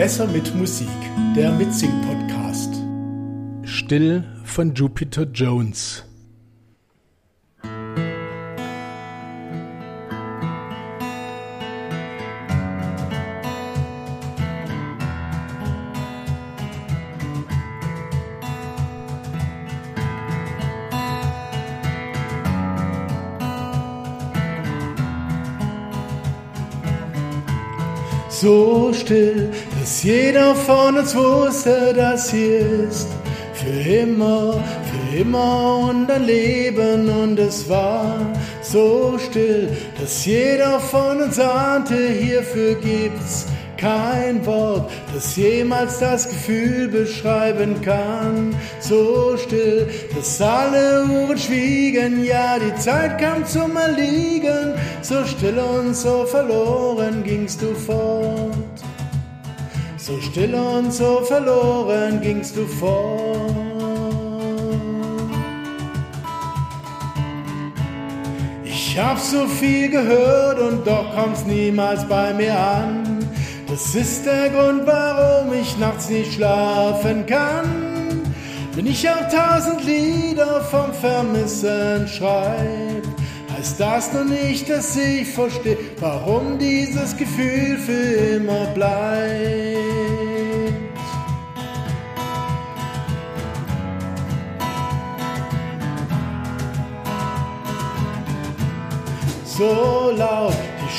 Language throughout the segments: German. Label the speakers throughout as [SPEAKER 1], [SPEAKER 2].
[SPEAKER 1] Besser mit Musik, der Mitsing-Podcast.
[SPEAKER 2] Still von Jupiter Jones.
[SPEAKER 1] So still, dass jeder von uns wusste, dass hier ist für immer, für immer und ein Leben und es war so still, dass jeder von uns ahnte, hierfür gibt's kein Wort, das jemals das Gefühl beschreiben kann. So still, dass alle Uhren schwiegen, ja, die Zeit kam zum Erliegen. So still und so verloren gingst du fort. So still und so verloren gingst du fort. Ich hab so viel gehört und doch kommt's niemals bei mir an. Das ist der Grund, warum ich nachts nicht schlafen kann. Wenn ich auch tausend Lieder vom Vermissen schreib, heißt das nur nicht, dass ich verstehe, warum dieses Gefühl für immer bleibt. So laut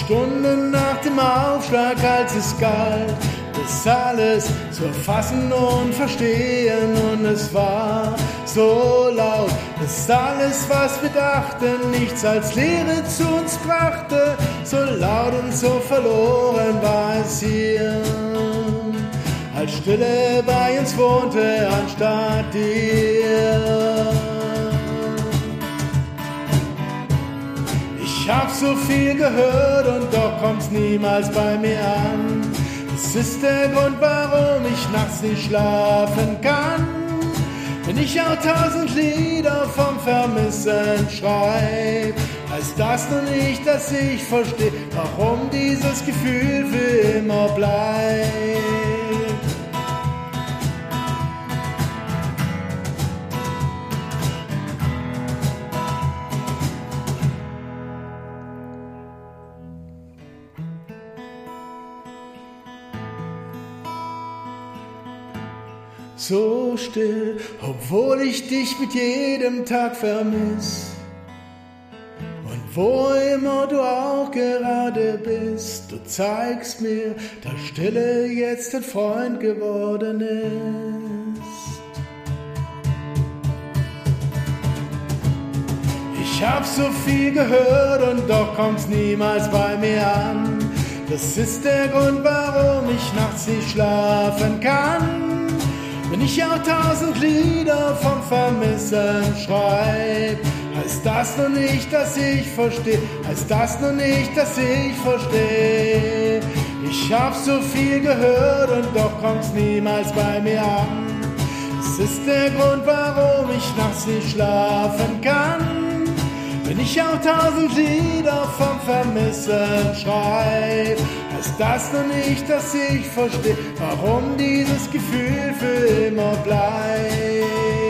[SPEAKER 1] Stunden nach dem Aufschlag, als es galt, das alles zu erfassen und verstehen. Und es war so laut, dass alles, was wir dachten, nichts als Lehre zu uns brachte. So laut und so verloren war es hier, als Stille bei uns wohnte, anstatt dir. Ich hab so viel gehört und doch kommt's niemals bei mir an. Das ist der Grund, warum ich nachts nicht schlafen kann. Wenn ich auch tausend Lieder vom Vermissen schreib, heißt das nur nicht, dass ich verstehe, warum dieses Gefühl für immer bleibt. So still, obwohl ich dich mit jedem Tag vermiss. Und wo immer du auch gerade bist, du zeigst mir, dass Stille jetzt ein Freund geworden ist. Ich hab so viel gehört und doch kommt's niemals bei mir an. Das ist der Grund, warum ich nachts nicht schlafen kann. Wenn ich auch tausend Lieder vom Vermissen schreib, heißt das nur nicht, dass ich verstehe, heißt das nur nicht, dass ich verstehe. Ich hab so viel gehört und doch kommt's niemals bei mir an. Es ist der Grund, warum ich nachts nicht schlafen kann. Wenn ich auch tausend Lieder vom Vermissen schreib, heißt das nur nicht, dass ich verstehe, warum dieses Gefühl für immer bleibt.